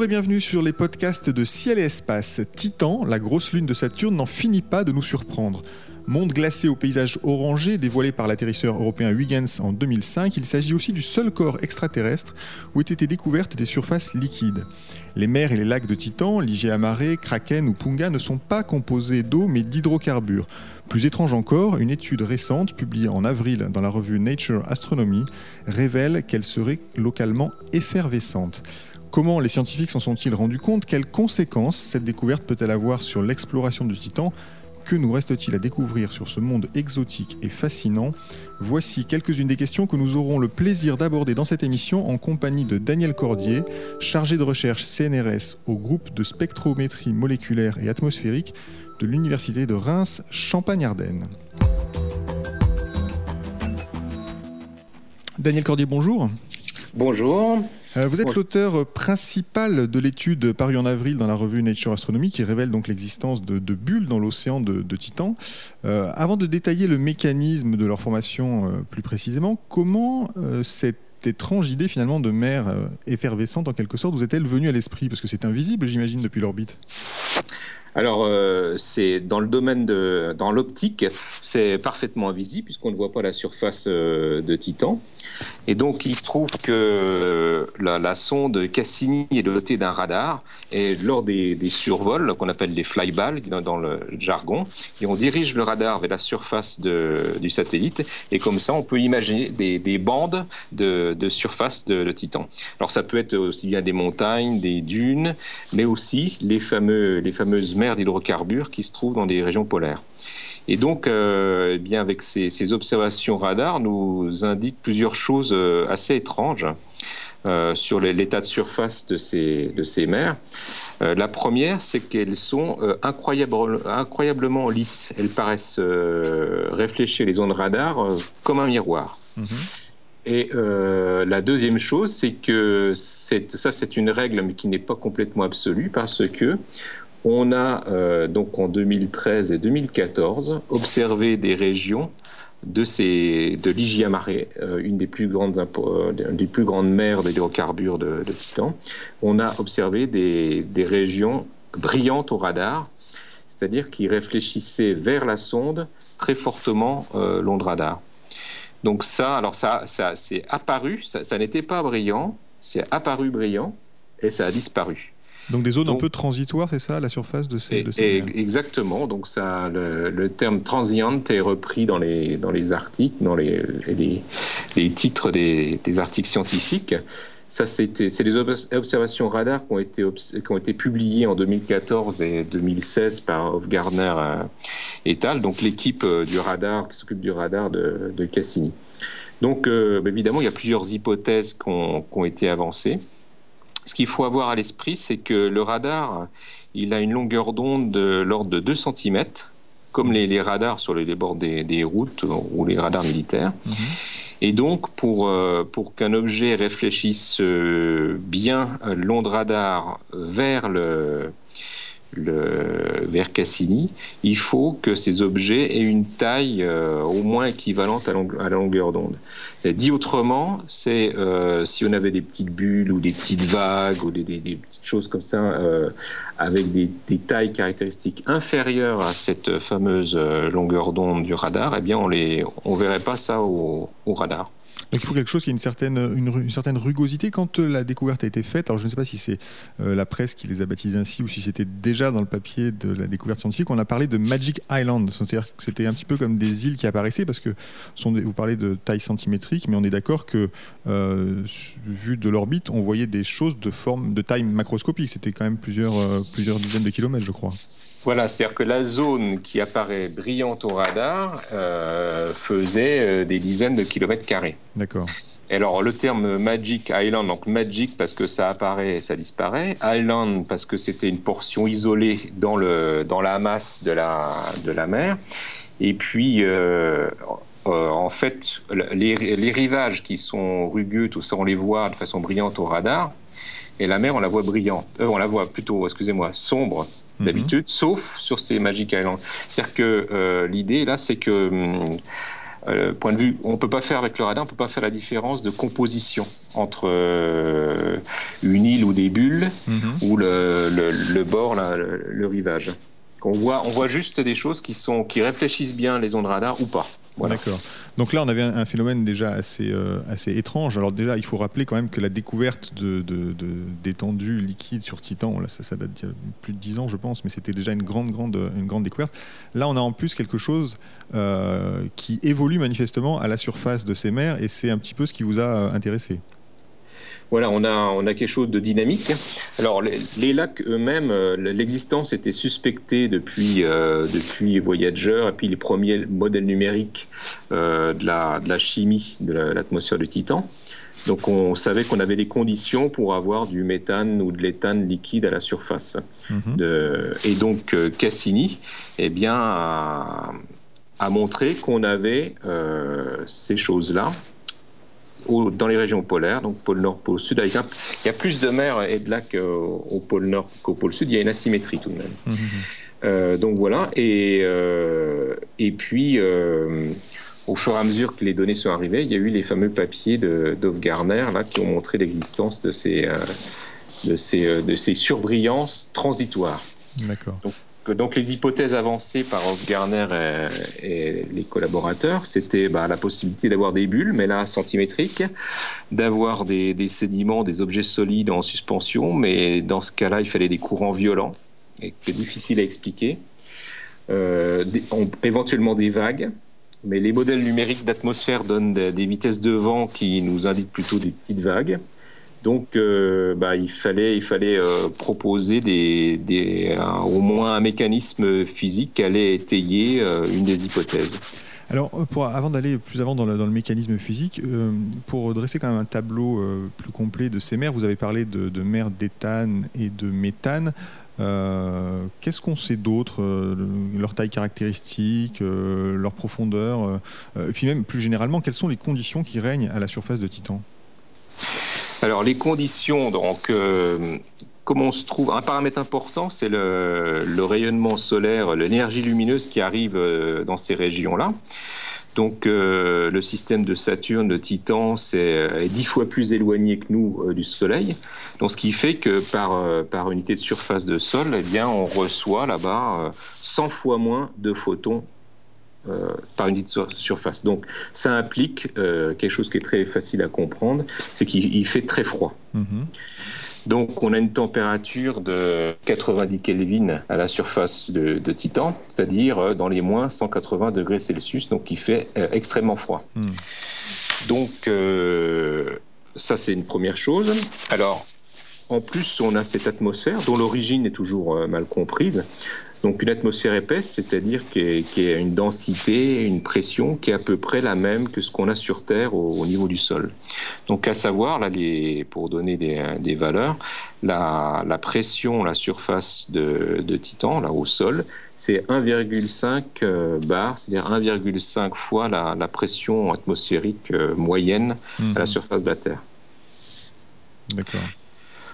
Bonjour et bienvenue sur les podcasts de Ciel et Espace. Titan, la grosse lune de Saturne, n'en finit pas de nous surprendre. Monde glacé au paysage orangé dévoilé par l'atterrisseur européen Huygens en 2005, il s'agit aussi du seul corps extraterrestre où aient été découvertes des surfaces liquides. Les mers et les lacs de Titan, amarré, Kraken ou Punga ne sont pas composés d'eau mais d'hydrocarbures. Plus étrange encore, une étude récente publiée en avril dans la revue Nature Astronomy révèle qu'elle serait localement effervescente. Comment les scientifiques s'en sont-ils rendus compte? Quelles conséquences cette découverte peut-elle avoir sur l'exploration du Titan? Que nous reste-t-il à découvrir sur ce monde exotique et fascinant? Voici quelques-unes des questions que nous aurons le plaisir d'aborder dans cette émission en compagnie de Daniel Cordier, chargé de recherche CNRS au groupe de spectrométrie moléculaire et atmosphérique de l'Université de Reims Champagne-Ardenne. Daniel Cordier, bonjour. Bonjour. Euh, vous êtes l'auteur principal de l'étude parue en avril dans la revue Nature Astronomy qui révèle donc l'existence de, bulles dans l'océan de, Titan. Euh, avant de détailler le mécanisme de leur formation euh, plus précisément, comment cette étrange idée finalement de mer effervescente en quelque sorte vous est-elle venue à l'esprit? Parce que c'est invisible j'imagine depuis l'orbite. Alors, c'est dans le domaine de dans l'optique, c'est parfaitement invisible puisqu'on ne voit pas la surface de Titan. Et donc, il se trouve que la, sonde Cassini est dotée d'un radar. Et lors des, survols, qu'on appelle les flyballs dans le jargon, et on dirige le radar vers la surface du satellite. Et comme ça, on peut imaginer des, bandes de, surface de, Titan. Alors, ça peut être aussi bien des montagnes, des dunes, mais aussi les, fameux, les fameuses d'hydrocarbures qui se trouvent dans des régions polaires. Et donc, euh, eh bien, avec ces, observations radar, nous indiquent plusieurs choses euh, assez étranges. Euh, sur l'état de surface de ces, de ces mers. la première, c'est qu'elles sont incroyablement lisses. Elles paraissent réfléchir les ondes radar comme un miroir. Mm-hmm. Et la deuxième chose, c'est que ça, c'est une règle, mais qui n'est pas complètement absolue, parce que on a euh, donc en 2013 et 2014 observé des régions de, ces, de euh, une des plus grandes, euh, des plus grandes mers d'hydrocarbures de, de, Titan. On a observé des, régions brillantes au radar, c'est-à-dire qui réfléchissaient vers la sonde très fortement l'onde radar. Donc ça, alors ça, ça c'est apparu, ça n'était pas brillant, c'est apparu brillant et ça a disparu. Donc des zones un peu transitoires, c'est ça, à la surface de ces, de Exactement. Donc ça, le, terme transient est repris dans les, dans les articles, dans les, les, titres des, des, articles scientifiques. Ça, c'est des observations radar qui ont, été, qui ont été publiées en 2014 et 2016 par Hofgardner euh, et al., donc l'équipe euh, du radar qui s'occupe du radar de, de Cassini. Donc, euh, bah, évidemment, il y a plusieurs hypothèses qui ont, qui ont été avancées. Ce qu'il faut avoir à l'esprit, c'est que le radar, il a une longueur d'onde de l'ordre de 2 cm, comme les, radars sur les bords des, routes ou les radars militaires. Mhm. Et donc, pour, euh, pour qu'un objet réfléchisse euh, bien l'onde radar vers le, le, vers Cassini, il faut que ces objets aient une taille euh, au moins équivalente à, la longueur d'onde. Dit autrement, c'est euh, si on avait des petites bulles ou des petites vagues ou des, petites choses comme ça euh, avec des, tailles caractéristiques inférieures à cette fameuse longueur d'onde du radar, eh bien on ne verrait pas ça au radar. Il faut quelque chose qui ait une certaine, rugosité. Quand euh, la découverte a été faite, alors je ne sais pas si c'est euh, la presse qui les a baptisés ainsi ou si c'était déjà dans le papier de la découverte scientifique, on a parlé de Magic Island. C'est-à-dire que c'était un petit peu comme des îles qui apparaissaient parce que vous parlez de taille centimétrique, mais on est d'accord que euh, vu de l'orbite, on voyait des choses de forme, de taille macroscopique. C'était quand même plusieurs dizaines de kilomètres, je crois. Voilà, c'est-à-dire que la zone qui apparaît brillante au radar euh, faisait euh, des dizaines de kilomètres carrés. D'accord. alors le terme Magic Island, donc Magic parce que ça apparaît et ça disparaît, Island parce que c'était une portion isolée dans, le, dans la masse de la, de la mer, et puis euh, euh, en fait les, les, rivages qui sont rugueux, tout ça on les voit de façon brillante au radar, et la mer on la voit brillante, euh, on la voit plutôt, excusez-moi, sombre mhm. d'habitude, sauf sur ces Magic Islands. C'est-à-dire que l'idée là c'est que... Hum, euh, point de vue, on ne peut pas faire avec le radar, on ne peut pas faire la différence de composition entre euh, une île ou des bulles mhm. ou le, bord, le, rivage. On voit, on voit juste des choses qui, sont, qui réfléchissent bien les ondes radar ou pas. D'accord. Donc là, on avait un, phénomène déjà assez, euh, assez étrange. Alors déjà, il faut rappeler quand même que la découverte de, d'étendues liquides sur Titan, ça, date de plus de 10 ans, je pense, mais c'était déjà une grande, grande, une grande découverte. Là, on a en plus quelque chose euh, qui évolue manifestement à la surface de ces mers, et c'est un petit peu ce qui vous a euh, intéressé voilà, on a, on a quelque chose de dynamique. Alors, les, lacs eux-mêmes, euh, l'existence était suspectée depuis, euh, depuis Voyager, et puis les premiers modèles numériques euh, de, la, de, la, chimie de l'atmosphère du Titan. Donc, on savait qu'on avait les conditions pour avoir du méthane ou de l'éthane liquide à la surface. Mhm. de, et donc, Cassini, eh bien, a, a montré qu'on avait ces choses-là dans les régions polaires, donc pôle nord, pôle sud. Avec il y a plus de mer et de lacs euh, au pôle nord qu'au pôle sud. Il y a une asymétrie tout de même. Mmh, mmh, mmh. Euh, donc voilà. Et, euh, et puis, au fur et à mesure que les données sont arrivées, il y a eu les fameux papiers Dove Garner là, qui ont montré l'existence de ces, de, ces, de ces surbrillances transitoires. D'accord donc les hypothèses avancées par Garner et, les collaborateurs, c'était bah, la possibilité d'avoir des bulles, mais là centimétriques, d'avoir des, sédiments, des objets solides en suspension, mais dans ce cas-là, il fallait des courants violents, et difficile à expliquer. Euh, éventuellement des vagues, mais les modèles numériques d'atmosphère donnent des vitesses de vent qui nous indiquent plutôt des petites vagues. Donc, euh, bah, il fallait, euh, proposer des, des au moins un mécanisme physique qui allait étayer euh, une des hypothèses. Alors, avant d'aller plus avant dans le, mécanisme physique, pour dresser quand même un tableau plus complet de ces mers, vous avez parlé de, de mers d'éthane et de méthane. Qu'est-ce qu'on sait d'autre Leur taille caractéristique, leur profondeur, et puis même plus généralement, quelles sont les conditions qui règnent à la surface de Titan? Alors les conditions, donc euh, comment on se trouve? Un paramètre important, c'est le, rayonnement solaire, l'énergie lumineuse qui arrive euh, dans ces régions-là. Donc euh, le système de Saturne, de Titan, c'est dix fois plus éloigné que nous du Soleil. Donc ce qui fait que par, par unité de surface de sol, eh bien, on reçoit là-bas 100 fois moins de photons euh, par une dite surface. Donc ça implique euh, quelque chose qui est très facile à comprendre, c'est qu'il fait très froid. Mhm. Donc on a une température de 90 Kelvin à la surface de, Titan, c'est-à-dire euh, dans les moins 180 degrés Celsius, donc il fait extrêmement froid. Mhm. Donc ça c'est une première chose. Alors en plus on a cette atmosphère dont l'origine est toujours mal comprise. Donc une atmosphère épaisse, c'est-à-dire qui, a une densité, une pression qui est à peu près la même que ce qu'on a sur Terre au, niveau du sol. Donc à savoir, là, pour donner des, valeurs, la, pression, la surface de, Titan, là au sol, c'est 1,5 euh, bar, c'est-à-dire 1,5 fois la, pression atmosphérique euh, moyenne à la mhm. surface de la Terre. D'accord.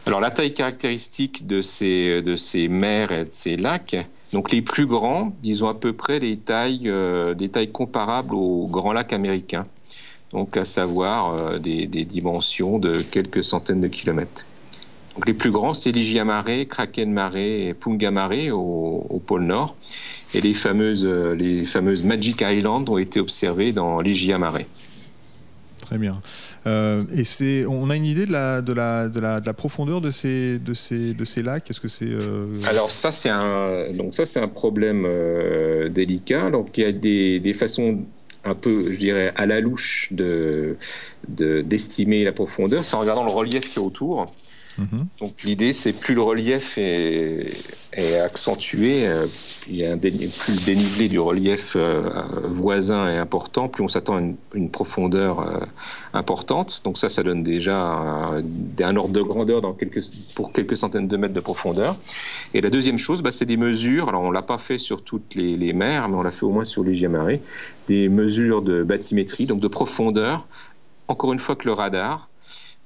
Alors la taille caractéristique de ces, de ces mers et de ces lacs, donc les plus grands, ils ont à peu près des tailles, euh, des tailles comparables aux grands lacs américains, donc à savoir euh, des, dimensions de quelques centaines de kilomètres. Les plus grands, c'est Ligia Mare, Kraken Mare et Punga Mare au, pôle Nord. Et les fameuses, euh, Magic Island ont été observées dans Ligia Mare. Très bien. Euh, et c'est, on a une idée de la, de la, de la, de la profondeur de ces, de ces, de ces lacs? Est-ce que c'est euh, Alors ça c'est un, donc ça c'est un problème euh, délicat. Donc il y a des, des, façons un peu, je dirais, à la louche de, d'estimer la profondeur. C'est en regardant le relief qui est autour. Mhm. Donc l'idée, c'est plus le relief est, accentué, euh, il y a un plus le dénivelé du relief euh, voisin est important, plus on s'attend à une, profondeur euh, importante. Donc ça, ça donne déjà un, ordre de grandeur dans quelques, pour quelques centaines de mètres de profondeur. Et la deuxième chose, bah, c'est des mesures. Alors on l'a pas fait sur toutes les, mers, mais on l'a fait au moins sur les Marée, des mesures de bathymétrie, donc de profondeur. Encore une fois que le radar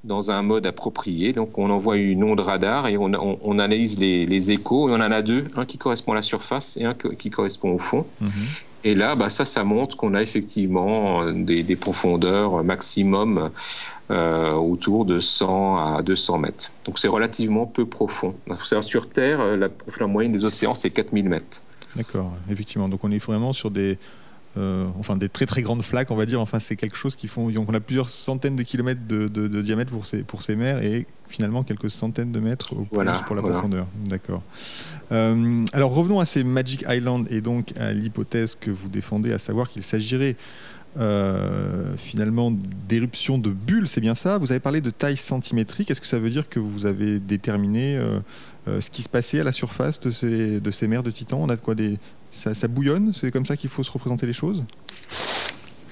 dans un mode approprié. Donc on envoie une onde radar et on, analyse les, échos et on en a deux, un qui correspond à la surface et un qui correspond au fond. Mhm. Et là, bah, ça, ça montre qu'on a effectivement euh, des, profondeurs maximum euh, autour de 100 à 200 mètres. Donc c'est relativement peu profond. Sur Terre, euh, la profondeur moyenne des océans, c'est 4000 mètres. D'accord, effectivement. Donc on est vraiment sur des, euh, enfin des très très grandes flaques, on va dire. Enfin, c'est quelque chose qui font. On a plusieurs centaines de kilomètres de, diamètre pour ces, pour ces mers et finalement quelques centaines de mètres pour la profondeur. D'accord. Euh, alors revenons à ces Magic Island et donc à l'hypothèse que vous défendez, à savoir qu'il s'agirait euh, finalement d'éruption de bulles, c'est bien ça? Vous avez parlé de taille centimétrique. Est-ce que ça veut dire que vous avez déterminé ce qui se passait à la surface de ces, de ces mers de Titan? On a de quoi des, ça, bouillonne C'est comme ça qu'il faut se représenter les choses?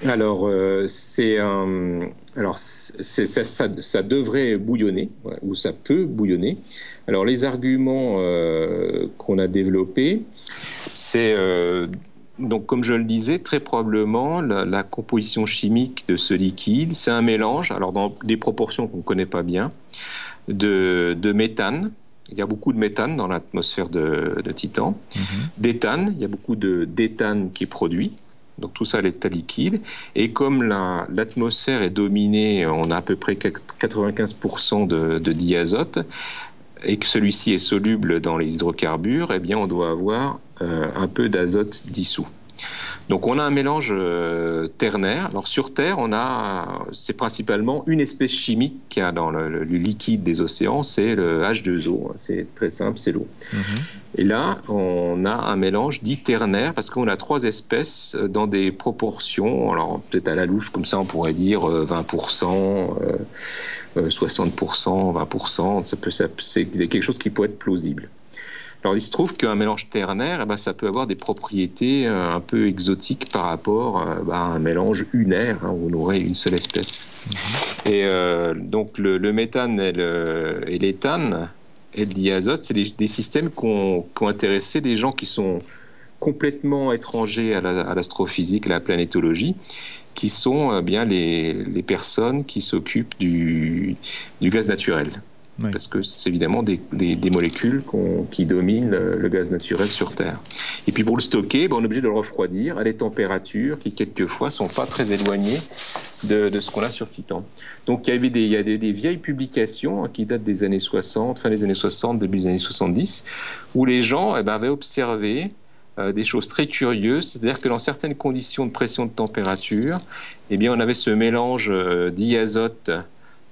Alors, euh, c'est alors ça, ça, devrait bouillonner ou ça peut bouillonner. Alors, les arguments euh, qu'on a développés, c'est euh, donc, comme je le disais, très probablement la, composition chimique de ce liquide, c'est un mélange, alors dans des proportions qu'on ne connaît pas bien, de, de méthane, il y a beaucoup de méthane dans l'atmosphère de, Titan. Mhm. D'éthane, il y a beaucoup d'éthane qui est produit. Donc tout ça, l'état liquide. Et comme l'atmosphère est dominée, on a à peu près 95% de, de diazote, et que celui-ci est soluble dans les hydrocarbures, eh bien on doit avoir euh, un peu d'azote dissous. Donc on a un mélange euh, ternaire. Alors sur Terre, on a, c'est principalement une espèce chimique qui a dans le, liquide des océans, c'est le H2O. C'est très simple, c'est l'eau. Mhm. Et là, on a un mélange dit ternaire parce qu'on a trois espèces dans des proportions. Alors peut-être à la louche comme ça, on pourrait dire 20%. Euh, 60%, 20%, ça peut, c'est quelque chose qui pourrait être plausible. Alors il se trouve qu'un mélange ternaire, eh ben, ça peut avoir des propriétés euh, un peu exotiques par rapport euh, bah, à un mélange unaire, hein, où on aurait une seule espèce. Mhm. Et euh, donc le, méthane et l'éthane et, le diazote, c'est des, systèmes qui ont, intéressé des gens qui sont complètement étrangers à l'astrophysique, à la planétologie, qui sont bien les, personnes qui s'occupent du, gaz naturel parce que c'est évidemment des, molécules qui dominent le, gaz naturel sur Terre. Et puis pour le stocker, ben, on est obligé de le refroidir à des températures qui quelquefois sont pas très éloignées de, ce qu'on a sur Titan. Donc il y, avait des, a des, vieilles publications hein, qui datent des années 60, fin des années 60, début des années 70, où les gens eh ben, avaient observé euh, des choses très curieuses, c'est-à-dire que dans certaines conditions de pression de température, eh bien, on avait ce mélange euh,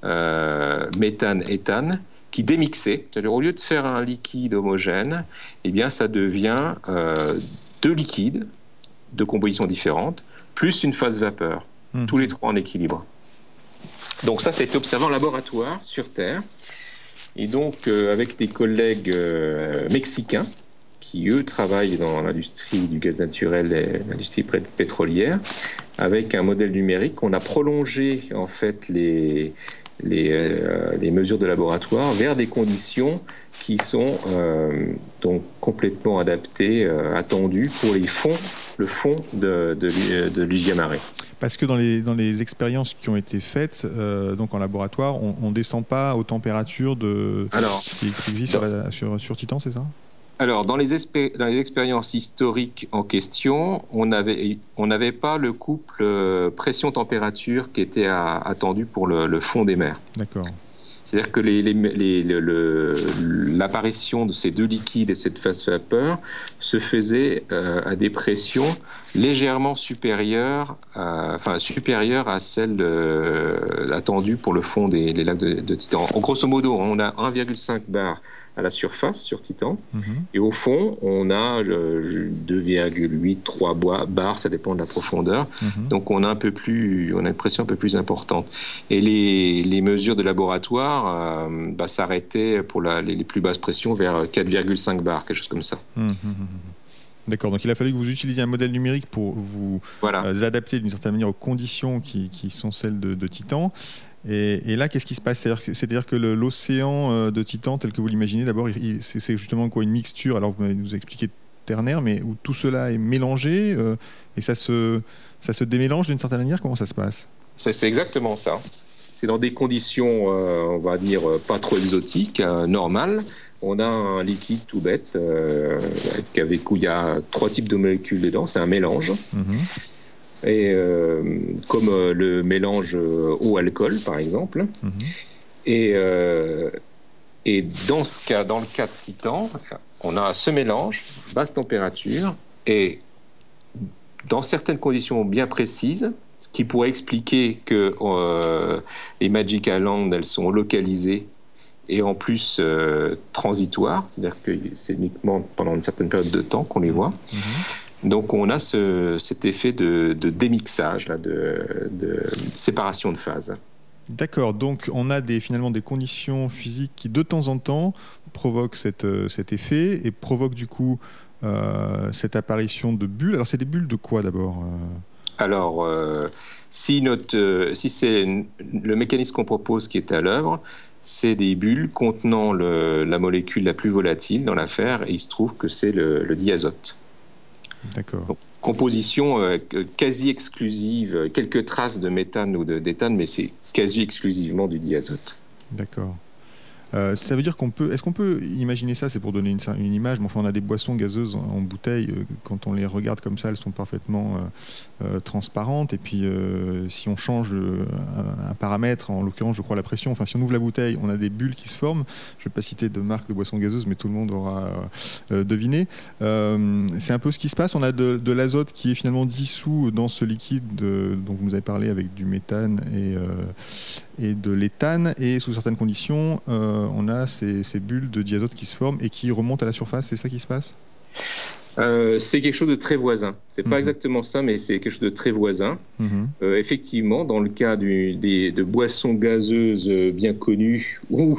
euh, méthane, éthane, qui démixait. C'est-à-dire au lieu de faire un liquide homogène, eh bien ça devient euh, deux liquides de composition différente, plus une phase vapeur, mhm. tous les trois en équilibre. Donc ça, ça a été observé en laboratoire sur Terre. Et donc, euh, avec des collègues mexicains, qui eux travaillent dans l'industrie du gaz naturel et l'industrie pétrolière, avec un modèle numérique, on a prolongé en fait les, euh, les, mesures de laboratoire vers des conditions qui sont euh, donc complètement adaptées, euh, attendues pour les fonds, le fond de, de, de Parce que dans les, dans les expériences qui ont été faites donc en laboratoire, on ne descend pas aux températures de, Alors, qui, existent sur, sur Titan, c'est ça? Alors, dans les, expériences historiques en question, on n'avait pas le couple euh, pression-température qui était attendu pour le, fond des mers. D'accord. C'est-à-dire que l'apparition de ces deux liquides et cette phase vapeur se faisait euh, à des pressions légèrement supérieures, à, enfin supérieures à celles euh, attendues pour le fond des lacs de, Titan. En grosso modo, on a 1,5 bar à la surface sur Titan. Mhm. Et au fond, on a 2,8, 3 bars, ça dépend de la profondeur. Mhm. Donc on a un peu plus, on a une pression un peu plus importante. Et les, les mesures de laboratoire euh, bah, s'arrêtaient pour la, les, plus basses pressions vers 4,5 bars, quelque chose comme ça. Mhm, D'accord, donc il a fallu que vous utilisiez un modèle numérique pour vous euh, adapter d'une certaine manière aux conditions qui, qui sont celles de, de Titan. Et, là, qu'est-ce qui se passe? C'est-à-dire que, l'océan euh, de Titan, tel que vous l'imaginez, d'abord, c'est justement quoi une mixture. Alors, vous nous expliqué ternaire, mais où tout cela est mélangé euh, et ça se, ça se démélange d'une certaine manière. Comment ça se passe? C'est exactement ça. C'est dans des conditions, euh, on va dire, pas trop exotiques, normales. On a un liquide tout bête, avec où il y a trois types de molécules dedans. C'est un mélange. Mhm et euh, comme euh, le mélange euh, eau-alcool par exemple. Mhm. Et, et dans ce cas, dans le cas de Titan, on a ce mélange, basse température, et dans certaines conditions bien précises, ce qui pourrait expliquer que les Magic Island, elles sont localisées et en plus transitoires, c'est-à-dire que c'est uniquement pendant une certaine période de temps qu'on les voit. Mhm. Donc on a cet effet de, démixage, de, séparation de phase. D'accord, donc on a finalement des conditions physiques qui de temps en temps provoquent euh, cet effet et provoquent du coup euh, cette apparition de bulles. Alors c'est des bulles de quoi d'abord euh? Alors si, si c'est le mécanisme qu'on propose qui est à l'œuvre, c'est des bulles contenant la molécule la plus volatile dans l'affaire et il se trouve que c'est le diazote. D'accord. Composition euh, quasi exclusive, quelques traces de méthane ou d'éthane, mais c'est quasi exclusivement du diazote. D'accord. Euh, ça veut dire qu'on peut. Est-ce qu'on peut imaginer ça C'est pour donner une, image. Mais enfin, on a des boissons gazeuses en, bouteille. Euh, quand on les regarde comme ça, elles sont parfaitement euh, transparentes. Et puis, si on change un, paramètre, en l'occurrence, je crois la pression. Enfin, si on ouvre la bouteille, on a des bulles qui se forment. Je ne vais pas citer de marque de boissons gazeuses, mais tout le monde aura deviné. C'est un peu ce qui se passe. On a de, l'azote qui est finalement dissous dans ce liquide dont vous nous avez parlé avec du méthane et, et de l'éthane. Et sous certaines conditions, euh, on a ces, bulles de diazote qui se forment et qui remontent à la surface. C'est ça qui se passe? Euh, c'est quelque chose de très voisin. C'est pas mhm. exactement ça, mais c'est quelque chose de très voisin. Mhm. Euh, effectivement, dans le cas du, des, de boissons gazeuses bien connues ou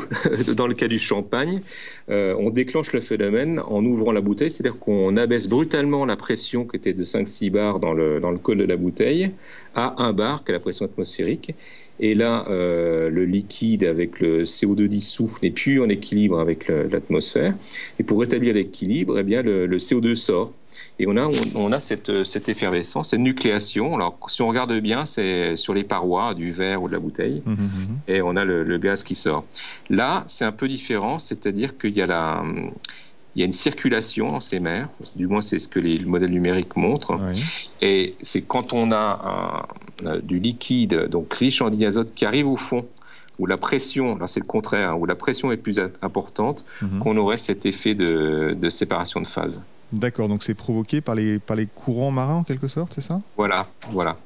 dans le cas du champagne, on déclenche le phénomène en ouvrant la bouteille, c'est-à-dire qu'on abaisse brutalement la pression qui était de 5-6 bars dans le, dans le col de la bouteille à 1 bar, qui est la pression atmosphérique. Et là, euh, le liquide avec le CO2 dissous n'est plus en équilibre avec l'atmosphère. Et pour rétablir l'équilibre, eh bien, le, CO2 sort. Et on a, on, a cette, cette, effervescence, cette nucléation. Alors, si on regarde bien, c'est sur les parois du verre ou de la bouteille. Mmh, mmh, mmh. Et on a le, le, gaz qui sort. Là, c'est un peu différent, c'est-à-dire qu'il y a la il y a une circulation dans ces mers, du moins c'est ce que les, le modèle numérique montre. Et c'est quand on a, du liquide, donc riche en diazote, qui arrive au fond, où la pression, là c'est le contraire, hein, où la pression est plus importante, mhm. qu'on aurait cet effet de, de séparation de phase. D'accord, donc c'est provoqué par les, par les courants marins en quelque sorte, c'est ça? Voilà, voilà.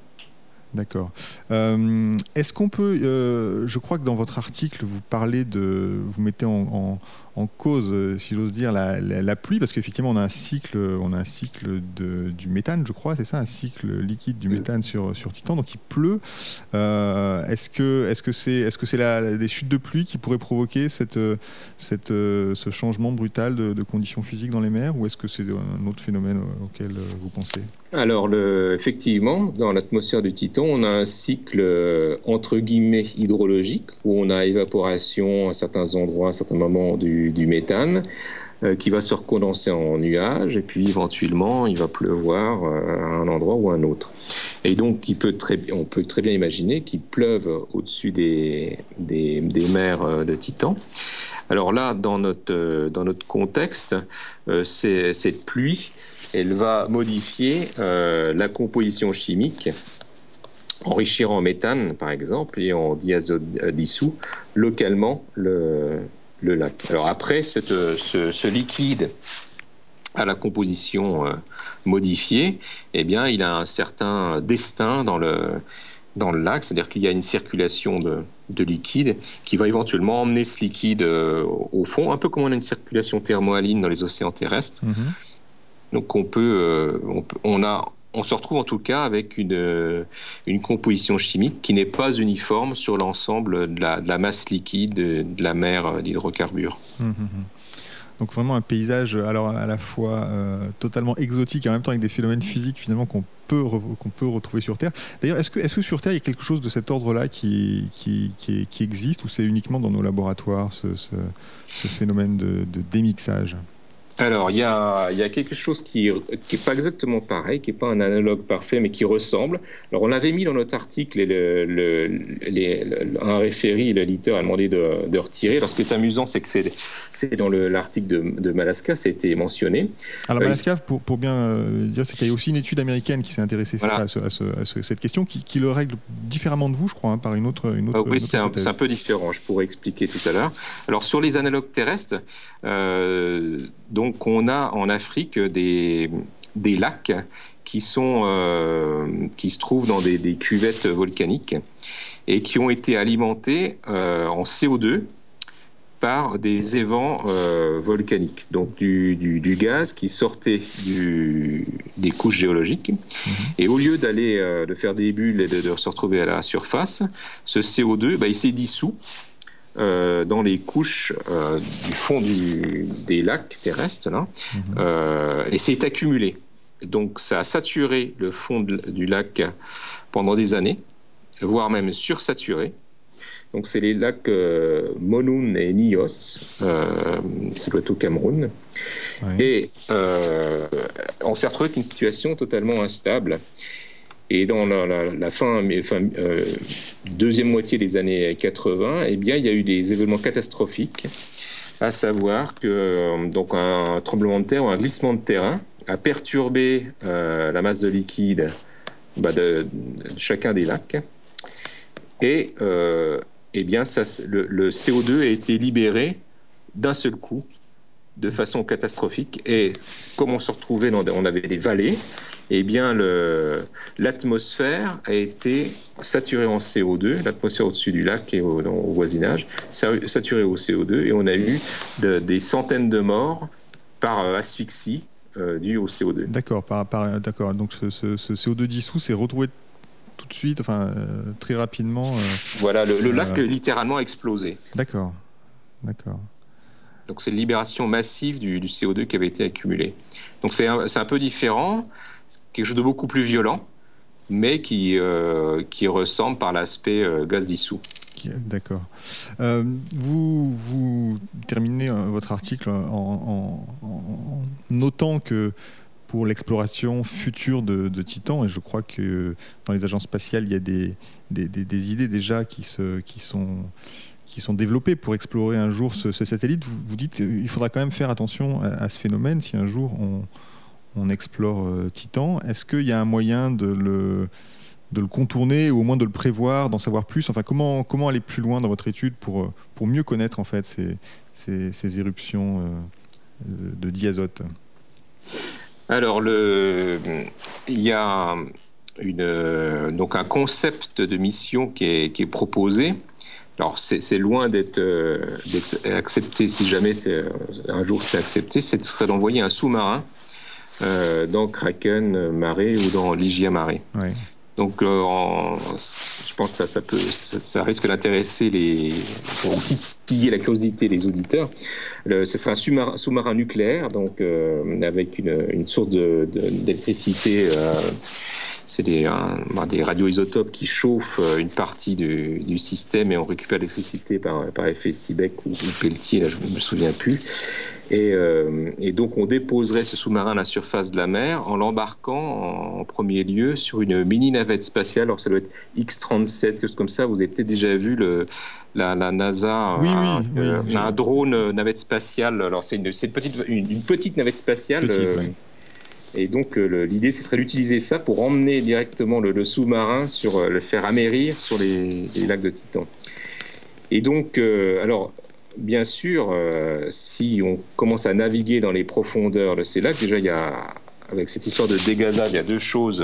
D'accord. Euh, est-ce qu'on peut, euh, je crois que dans votre article, vous parlez de, vous mettez en, en cause, euh, si j'ose dire, la, pluie, parce qu'effectivement, on a un cycle, on a un cycle de, du méthane, je crois, c'est ça, un cycle liquide du méthane sur, sur Titan, donc il pleut. Euh, est-ce que est-ce que c'est est-ce que c'est la, des chutes de pluie qui pourraient provoquer cette, cette, ce changement brutal de, conditions physiques dans les mers, ou est-ce que c'est un autre phénomène auquel vous pensez? Alors, le, effectivement, dans l'atmosphère du Titan, on a un cycle entre guillemets hydrologique où on a évaporation à certains endroits, à certains moments du du, méthane euh, qui va se recondenser en nuages et puis éventuellement il va pleuvoir euh, à un endroit ou à un autre. Et donc on peut très bien imaginer qu'il pleuve au-dessus des, des, mers euh, de Titan. Alors là, dans notre, dans notre contexte, cette pluie, elle va modifier la composition chimique enrichir en méthane, par exemple, et en diazote dissous localement le, le lac. Alors après, ce, ce, liquide à la composition euh, modifiée, eh bien, il a un certain destin dans le, dans le lac, c'est-à-dire qu'il y a une circulation de, de liquide qui va éventuellement emmener ce liquide au fond, un peu comme on a une circulation thermohaline dans les océans terrestres. Mhm. Donc on peut, on on a on se retrouve en tout cas avec une, une composition chimique qui n'est pas uniforme sur l'ensemble de la, masse liquide de, la mer d'hydrocarbures. Hum, hum, hum. Donc vraiment un paysage alors à la fois euh, totalement exotique et en même temps avec des phénomènes physiques finalement qu'on peut, peut retrouver sur Terre. D'ailleurs, est-ce que, est que sur Terre il y a quelque chose de cet ordre-là qui, qui, existe ou c'est uniquement dans nos laboratoires ce, phénomène de démixage? Alors, il y a, quelque chose qui n'est pas exactement pareil, qui n'est pas un analogue parfait, mais qui ressemble. Alors, on l'avait mis dans notre article, et le, un référé, l'éditeur a demandé de, retirer. Alors, ce qui est amusant, c'est que c'est dans l'article de, de, Malaska, été mentionné. Alors, euh, Malaska, pour, bien euh, dire, c'est qu'il y a aussi une étude américaine qui s'est intéressée à, cette question, qui, le règle différemment de vous, je crois, hein, par une autre. Une autre ah oui, c'est un, peu différent, je pourrais expliquer tout à l'heure. Alors, sur les analogues terrestres, euh, donc on a en Afrique des, des lacs qui, sont, euh, qui se trouvent dans des, cuvettes volcaniques et qui ont été alimentés euh, en CO2 par des évents euh, volcanique, donc du, du, gaz qui sortait du, des couches géologiques. Mhm. Et au lieu d'aller de faire des bulles et de, se retrouver à la surface, ce CO2, bah, il s'est dissous euh, dans les couches euh, du fond des lacs terrestres là, mhm. euh, et s'est accumulé. Donc ça a saturé le fond du lac pendant des années, voire même sursaturé. Donc c'est les lacs Monoun et Nios, c'est au Cameroun. Et on s'est retrouvé avec une situation totalement instable. Et dans la, fin, euh, deuxième moitié des années 80, eh bien, il y a eu des événements catastrophiques, à savoir que euh, donc un tremblement de terre ou un glissement de terrain a perturbé euh, la masse de liquide bah, de, chacun des lacs. Et eh bien, le, CO2 a été libéré d'un seul coup, de façon catastrophique. Et comme on se retrouvait, dans, on avait des vallées, eh bien, l'atmosphère a été saturée en CO2, l'atmosphère au-dessus du lac et au, voisinage, saturée au CO2, et on a eu des centaines de morts par euh, asphyxie euh, due au CO2. D'accord, d'accord. Donc ce, CO2 dissous s'est retrouvé tout de suite, enfin euh, très rapidement. voilà, le, lac littéralement a explosé. D'accord, d'accord. Donc c'est une libération massive du, du, CO2 qui avait été accumulé. Donc c'est un, un, peu différent quelque chose de beaucoup plus violent, mais qui, euh, qui ressemble par l'aspect euh, gaz dissous. D'accord. Euh, vous, vous terminez votre article en, notant que pour l'exploration future de, Titan, et je crois que dans les agences spatiales, il y a des, des, idées déjà qui, se, qui, sont, qui sont développées pour explorer un jour ce, satellite. Vous, dites qu'il faudra quand même faire attention à, ce phénomène si un jour on, on explore euh, Titan. Est-ce qu'il y a un moyen de le, contourner ou au moins de le prévoir, d'en savoir plus? Enfin, comment, aller plus loin dans votre étude pour, euh, mieux connaître en fait ces, éruptions euh, de, diazote? Alors, il y a donc un concept de mission qui est, proposé. Alors, c'est loin d'être accepté, si jamais un jour c'est accepté, c'est d'envoyer un sous-marin euh, dans Kraken Marais ou dans Ligia Marais. Donc, euh, je pense que ça, peut, ça, risque d'intéresser les, pour titiller la curiosité des auditeurs. ce sera un sous-marin nucléaire, donc euh, avec une, source d'électricité. C'est des, bah, des radioisotopes qui chauffent une partie du, système et on récupère l'électricité par, par effet Seebeck ou, ou Pelletier, là, je ne me souviens plus. Euh, et, donc on déposerait ce sous-marin à la surface de la mer en l'embarquant en, premier lieu sur une mini navette spatiale. Alors ça doit être X-37, quelque chose comme ça. Vous avez peut-être déjà vu le, la, NASA oui, un, oui, un, drone euh, navette spatiale. Alors c'est une, petite, une, petite navette spatiale. Euh, et donc l'idée, ce serait d'utiliser ça pour emmener directement le, sous-marin, sur le faire amérir sur les, lacs de Titan. Et donc, alors, bien sûr, euh, si on commence à naviguer dans les profondeurs de ces lacs, déjà il y a avec cette histoire de dégazage, il y a deux choses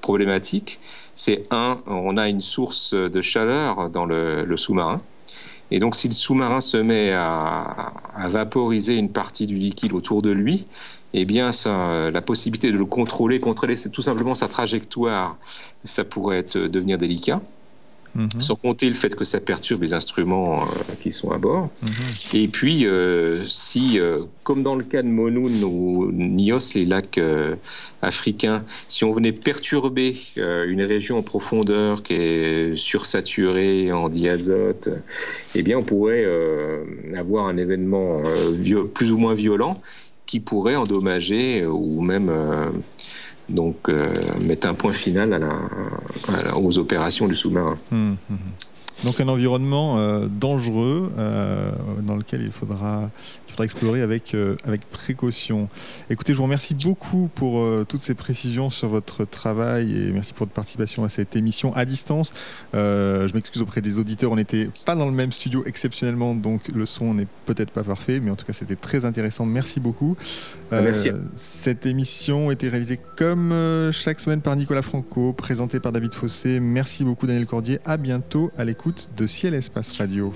problématiques. C'est un, on a une source de chaleur dans le, sous-marin. Et donc, si le sous-marin se met à, vaporiser une partie du liquide autour de lui, eh bien, ça, la possibilité de le contrôler, contrôler tout simplement sa trajectoire, ça pourrait être, devenir délicat. Mhm. sans compter le fait que ça perturbe les instruments euh, qui sont à bord. Mhm. Et puis, euh, si, euh, comme dans le cas de Monoun ou Nios, les lacs africains, si on venait perturber une région en profondeur qui est sursaturée en diazote, eh bien, on pourrait avoir un événement plus ou moins violent qui pourrait endommager ou même donc euh, mettre un point final aux opérations du sous-marin. Hum, hum, hum. Donc un environnement euh, dangereux euh, dans lequel il faudra explorer avec, euh, avec précaution. Écoutez, je vous remercie beaucoup pour toutes ces précisions sur votre travail et merci pour votre participation à cette émission à distance. Je m'excuse auprès des auditeurs, on n'était pas dans le même studio exceptionnellement, donc le son n'est peut-être pas parfait, mais en tout cas c'était très intéressant. Merci beaucoup. Merci. Cette émission a été réalisée comme chaque semaine par Nicolas Franco, présentée par David Fossé. Merci beaucoup Daniel Cordier. À bientôt à de Ciel Espace Radio.